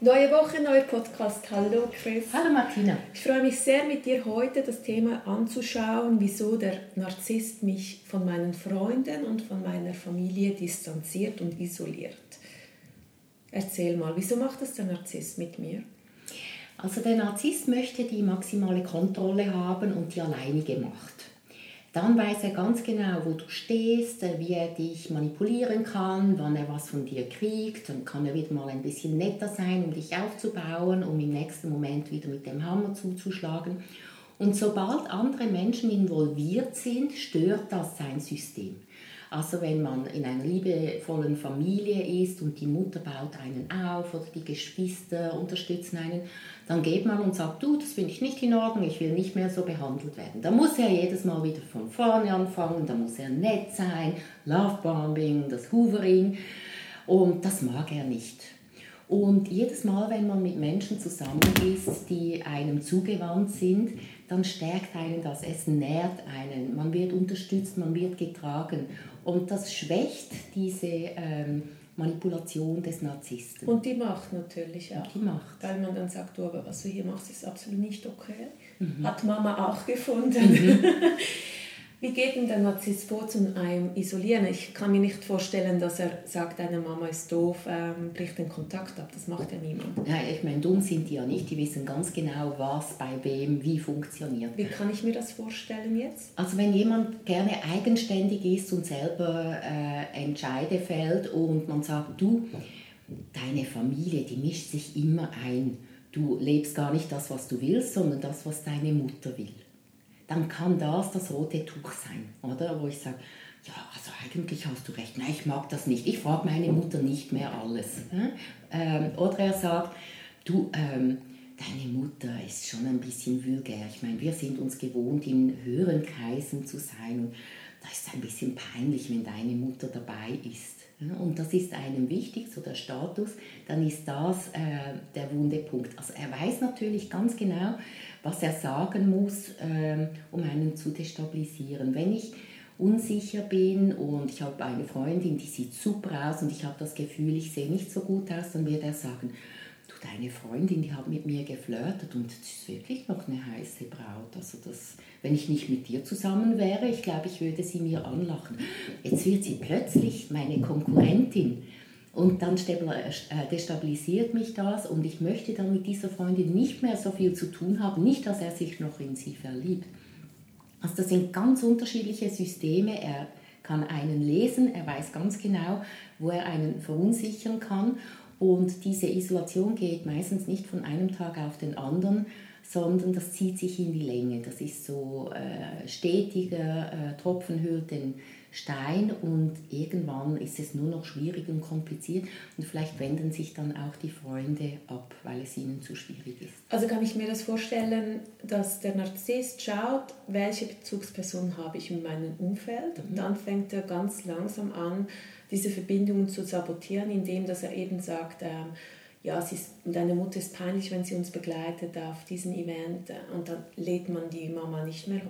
Neue Woche, neuer Podcast. Hallo Chris. Hallo Martina. Ich freue mich sehr, mit dir heute das Thema anzuschauen, wieso der Narzisst mich von meinen Freunden und von meiner Familie distanziert und isoliert. Erzähl mal, wieso macht das der Narzisst mit mir? Also der Narzisst möchte die maximale Kontrolle haben und die alleinige Macht. Dann weiß er ganz genau, wo du stehst, äh, wie er dich manipulieren kann, wann er was von dir kriegt. Dann kann er wieder mal ein bisschen netter sein, um dich aufzubauen, um im nächsten Moment wieder mit dem Hammer zuzuschlagen. Und sobald andere Menschen involviert sind, stört das sein System. Also wenn man in einer liebevollen Familie ist und die Mutter baut einen auf oder die Geschwister unterstützen einen, dann geht man und sagt, du, das finde ich nicht in Ordnung, ich will nicht mehr so behandelt werden. Da muss er jedes Mal wieder von vorne anfangen, da muss er nett sein, Lovebombing, das Hoovering und das mag er nicht. Und jedes Mal, wenn man mit Menschen zusammen ist, die einem zugewandt sind, dann stärkt einen das, es nährt einen, man wird unterstützt, man wird getragen. Und das schwächt diese ähm, Manipulation des Narzissten. Und die Macht natürlich auch. Und die Macht. Weil man dann sagt, du, aber was du hier machst, ist absolut nicht okay. Mhm. Hat Mama auch gefunden. Mhm. Wie geht denn der Narzisst vor zum einem Isolieren? Ich kann mir nicht vorstellen, dass er sagt, deine Mama ist doof, ähm, bricht den Kontakt ab. Das macht ja niemand. Ja, ich meine, dumm sind die ja nicht. Die wissen ganz genau, was bei wem wie funktioniert. Wie kann ich mir das vorstellen jetzt? Also wenn jemand gerne eigenständig ist und selber äh, Entscheide fällt und man sagt, du, deine Familie, die mischt sich immer ein. Du lebst gar nicht das, was du willst, sondern das, was deine Mutter will dann kann das das rote Tuch sein, oder? Wo ich sage, ja, also eigentlich hast du recht, nein, ich mag das nicht, ich frage meine Mutter nicht mehr alles. Ähm, oder er sagt, du, ähm, deine Mutter ist schon ein bisschen vulgär. Ich meine, wir sind uns gewohnt, in höheren Kreisen zu sein und da ist es ein bisschen peinlich, wenn deine Mutter dabei ist. Und das ist einem wichtig, so der Status, dann ist das äh, der Wundepunkt. Also er weiß natürlich ganz genau, was er sagen muss, ähm, um einen zu destabilisieren. Wenn ich unsicher bin und ich habe eine Freundin, die sieht super aus und ich habe das Gefühl, ich sehe nicht so gut aus, dann wird er sagen, deine Freundin, die hat mit mir geflirtet und das ist wirklich noch eine heiße Braut. Also das, wenn ich nicht mit dir zusammen wäre, ich glaube, ich würde sie mir anlachen. Jetzt wird sie plötzlich meine Konkurrentin. Und dann äh, destabilisiert mich das und ich möchte dann mit dieser Freundin nicht mehr so viel zu tun haben, nicht, dass er sich noch in sie verliebt. Also das sind ganz unterschiedliche Systeme. Er kann einen lesen, er weiß ganz genau, wo er einen verunsichern kann. Und diese Isolation geht meistens nicht von einem Tag auf den anderen, sondern das zieht sich in die Länge. Das ist so äh, stetiger äh, Tropfen hüllt den Stein und irgendwann ist es nur noch schwierig und kompliziert und vielleicht wenden sich dann auch die Freunde ab, weil es ihnen zu schwierig ist. Also kann ich mir das vorstellen, dass der Narzisst schaut, welche Bezugsperson habe ich in meinem Umfeld und mhm. dann fängt er ganz langsam an, diese Verbindungen zu sabotieren, indem dass er eben sagt, ähm, ja, sie ist, deine Mutter ist peinlich, wenn sie uns begleitet auf diesen Event und dann lädt man die Mama nicht mehr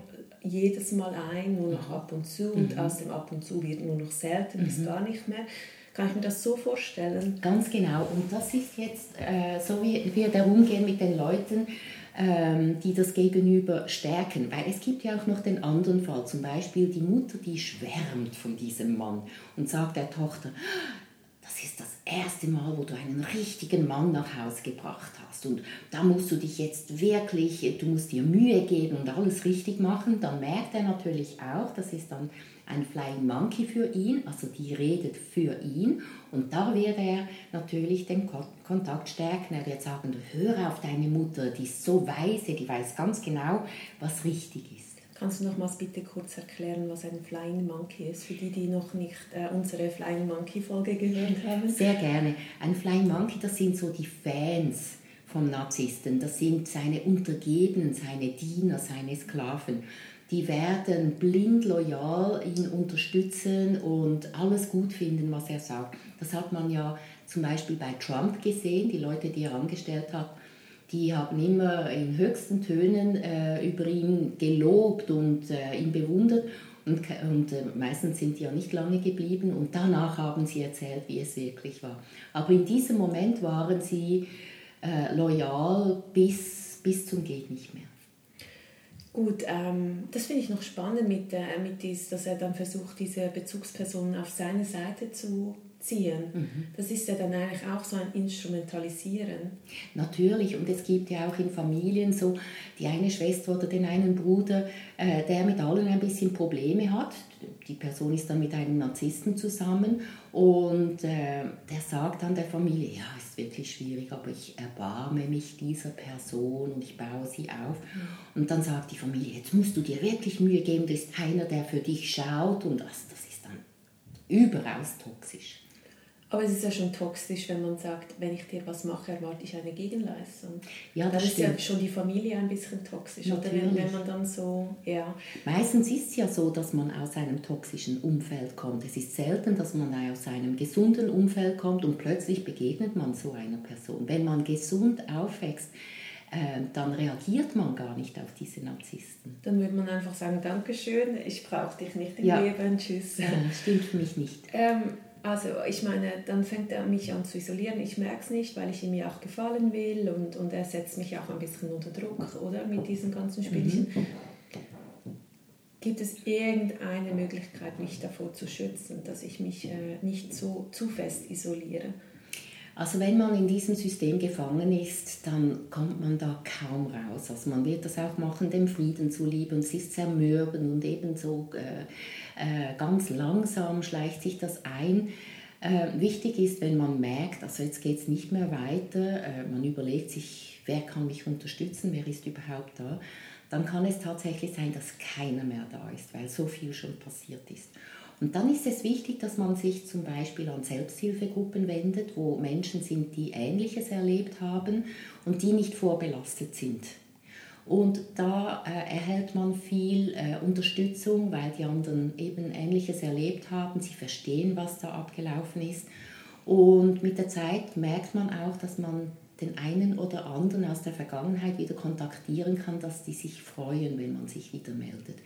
jedes Mal ein, nur noch ab und zu und mhm. aus dem ab und zu wird nur noch selten mhm. bis gar nicht mehr. Kann ich mir das so vorstellen? Ganz genau. Und das ist jetzt äh, so, wie wir darum gehen mit den Leuten, ähm, die das Gegenüber stärken. Weil es gibt ja auch noch den anderen Fall. Zum Beispiel die Mutter, die schwärmt von diesem Mann und sagt der Tochter, das ist das erste Mal, wo du einen richtigen Mann nach Hause gebracht hast. Und da musst du dich jetzt wirklich, du musst dir Mühe geben und alles richtig machen. Dann merkt er natürlich auch, das ist dann ein Flying Monkey für ihn, also die redet für ihn. Und da wird er natürlich den Kontakt stärken. Er wird sagen, hör auf deine Mutter, die ist so weise, die weiß ganz genau, was richtig ist. Kannst du nochmals bitte kurz erklären, was ein Flying Monkey ist, für die, die noch nicht äh, unsere Flying Monkey Folge gehört haben? Sehr gerne. Ein Flying Monkey, das sind so die Fans vom Narzissten. Das sind seine Untergebenen, seine Diener, seine Sklaven. Die werden blind loyal ihn unterstützen und alles gut finden, was er sagt. Das hat man ja zum Beispiel bei Trump gesehen. Die Leute, die er angestellt hat, die haben immer in höchsten Tönen äh, über ihn gelobt und äh, ihn bewundert. Und, und äh, meistens sind die ja nicht lange geblieben und danach haben sie erzählt, wie es wirklich war. Aber in diesem Moment waren sie äh, loyal bis, bis zum Geht nicht mehr. Gut, ähm, das finde ich noch spannend, mit, äh, mit dies, dass er dann versucht, diese Bezugsperson auf seine Seite zu ziehen. Mhm. Das ist ja dann eigentlich auch so ein Instrumentalisieren. Natürlich, und es gibt ja auch in Familien so die eine Schwester oder den einen Bruder, äh, der mit allen ein bisschen Probleme hat. Die Person ist dann mit einem Narzissten zusammen und äh, der sagt dann der Familie, ja, ist wirklich schwierig, aber ich erbarme mich dieser Person und ich baue sie auf. Mhm. Und dann sagt die Familie, jetzt musst du dir wirklich Mühe geben, das ist einer, der für dich schaut und das, das ist dann überaus toxisch. Aber es ist ja schon toxisch, wenn man sagt, wenn ich dir was mache, erwarte ich eine Gegenleistung. Ja, das dann ist stimmt. ja schon die Familie ein bisschen toxisch. Oder wenn, wenn, man dann so, ja. Meistens ist es ja so, dass man aus einem toxischen Umfeld kommt. Es ist selten, dass man aus einem gesunden Umfeld kommt und plötzlich begegnet man so einer Person. Wenn man gesund aufwächst, äh, dann reagiert man gar nicht auf diese Narzissten. Dann würde man einfach sagen, Dankeschön, ich brauche dich nicht im ja. Leben, tschüss. Ja, stimmt für mich nicht. Ähm, also ich meine, dann fängt er mich an zu isolieren. Ich merke es nicht, weil ich ihm ja auch gefallen will und, und er setzt mich auch ein bisschen unter Druck, oder? Mit diesen ganzen Spielchen. Mhm. Gibt es irgendeine Möglichkeit, mich davor zu schützen, dass ich mich äh, nicht so zu fest isoliere? Also wenn man in diesem System gefangen ist, dann kommt man da kaum raus. Also man wird das auch machen, dem Frieden zuliebe und es ist zermürbend und ebenso äh, äh, ganz langsam schleicht sich das ein. Äh, wichtig ist, wenn man merkt, also jetzt geht es nicht mehr weiter, äh, man überlegt sich, wer kann mich unterstützen, wer ist überhaupt da, dann kann es tatsächlich sein, dass keiner mehr da ist, weil so viel schon passiert ist. Und dann ist es wichtig, dass man sich zum Beispiel an Selbsthilfegruppen wendet, wo Menschen sind, die Ähnliches erlebt haben und die nicht vorbelastet sind. Und da äh, erhält man viel äh, Unterstützung, weil die anderen eben Ähnliches erlebt haben. Sie verstehen, was da abgelaufen ist. Und mit der Zeit merkt man auch, dass man den einen oder anderen aus der Vergangenheit wieder kontaktieren kann, dass die sich freuen, wenn man sich wieder meldet.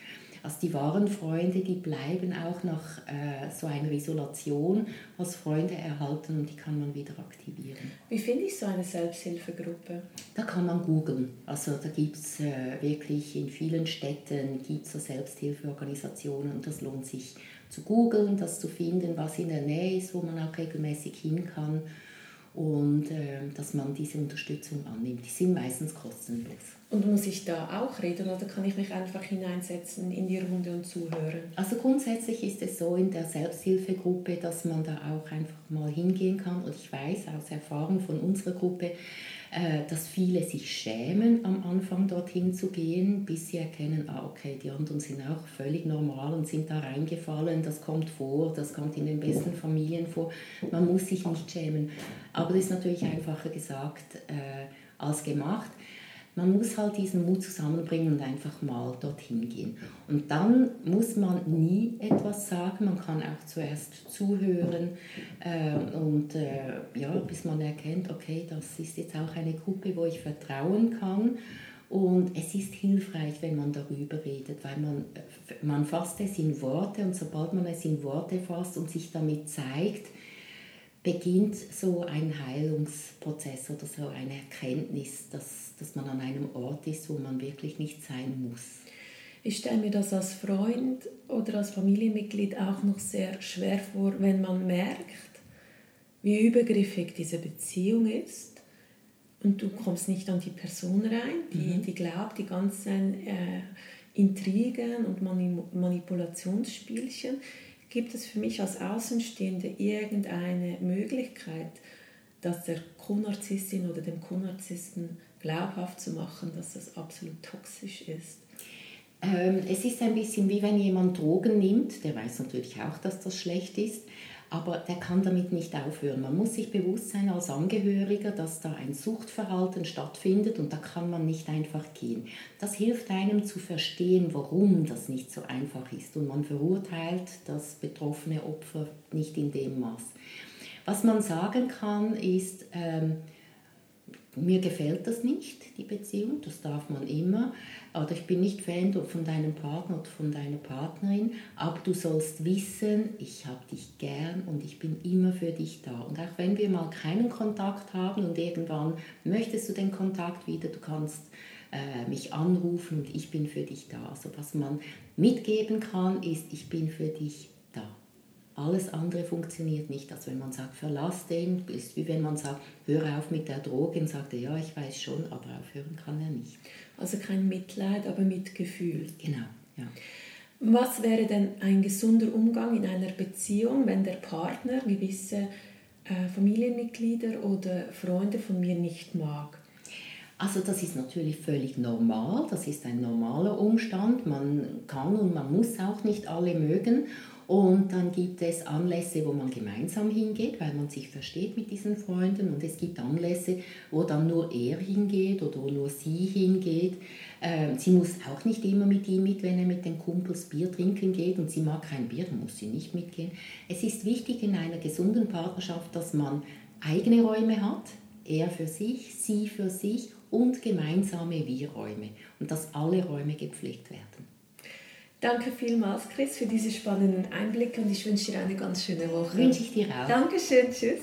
Also die wahren Freunde, die bleiben auch nach äh, so einer Isolation als Freunde erhalten und die kann man wieder aktivieren. Wie finde ich so eine Selbsthilfegruppe? Da kann man googeln. Also da gibt es äh, wirklich in vielen Städten gibt's so Selbsthilfeorganisationen und das lohnt sich zu googeln, das zu finden, was in der Nähe ist, wo man auch regelmäßig hin kann und äh, dass man diese Unterstützung annimmt. Die sind meistens kostenlos. Und muss ich da auch reden oder kann ich mich einfach hineinsetzen in die Runde und zuhören? Also grundsätzlich ist es so in der Selbsthilfegruppe, dass man da auch einfach mal hingehen kann. Und ich weiß aus Erfahrung von unserer Gruppe, dass viele sich schämen, am Anfang dorthin zu gehen, bis sie erkennen, ah, okay, die anderen sind auch völlig normal und sind da reingefallen, das kommt vor, das kommt in den besten Familien vor. Man muss sich nicht schämen. Aber das ist natürlich einfacher gesagt äh, als gemacht man muss halt diesen Mut zusammenbringen und einfach mal dorthin gehen. Und dann muss man nie etwas sagen, man kann auch zuerst zuhören äh, und äh, ja, bis man erkennt, okay, das ist jetzt auch eine Gruppe, wo ich vertrauen kann. Und es ist hilfreich, wenn man darüber redet, weil man, man fasst es in Worte und sobald man es in Worte fasst und sich damit zeigt, beginnt so ein Heilungsprozess oder so eine Erkenntnis, dass, dass man an einem Ort ist, wo man wirklich nicht sein muss. Ich stelle mir das als Freund oder als Familienmitglied auch noch sehr schwer vor, wenn man merkt, wie übergriffig diese Beziehung ist und du kommst nicht an die Person rein, die, mhm. die glaubt, die ganzen äh, Intrigen und Manipulationsspielchen Gibt es für mich als Außenstehende irgendeine Möglichkeit, dass der Co-Narzisstin oder dem Co-Narzissten glaubhaft zu machen, dass das absolut toxisch ist? Ähm, es ist ein bisschen wie wenn jemand Drogen nimmt, der weiß natürlich auch, dass das schlecht ist, aber der kann damit nicht aufhören. Man muss sich bewusst sein als Angehöriger, dass da ein Suchtverhalten stattfindet und da kann man nicht einfach gehen. Das hilft einem zu verstehen, warum das nicht so einfach ist und man verurteilt das betroffene Opfer nicht in dem Maß. Was man sagen kann, ist, ähm, mir gefällt das nicht, die Beziehung, das darf man immer. Oder ich bin nicht Fan von deinem Partner oder von deiner Partnerin, aber du sollst wissen, ich habe dich gern und ich bin immer für dich da. Und auch wenn wir mal keinen Kontakt haben und irgendwann möchtest du den Kontakt wieder, du kannst äh, mich anrufen und ich bin für dich da. Also was man mitgeben kann, ist, ich bin für dich alles andere funktioniert nicht. Also wenn man sagt, verlass den, ist wie wenn man sagt, hör auf mit der Droge und sagt ja, ich weiß schon, aber aufhören kann er nicht. Also kein Mitleid, aber Mitgefühl. Genau, ja. Was wäre denn ein gesunder Umgang in einer Beziehung, wenn der Partner gewisse äh, Familienmitglieder oder Freunde von mir nicht mag? Also das ist natürlich völlig normal, das ist ein normaler Umstand. Man kann und man muss auch nicht alle mögen. Und dann gibt es Anlässe, wo man gemeinsam hingeht, weil man sich versteht mit diesen Freunden. Und es gibt Anlässe, wo dann nur er hingeht oder wo nur sie hingeht. Ähm, sie muss auch nicht immer mit ihm mit, wenn er mit den Kumpels Bier trinken geht und sie mag kein Bier, dann muss sie nicht mitgehen. Es ist wichtig in einer gesunden Partnerschaft, dass man eigene Räume hat, er für sich, sie für sich und gemeinsame Wir-Räume und dass alle Räume gepflegt werden. Danke vielmals, Chris, für diese spannenden Einblicke und ich wünsche dir eine ganz schöne Woche. Wünsche ich dir auch. Dankeschön, tschüss.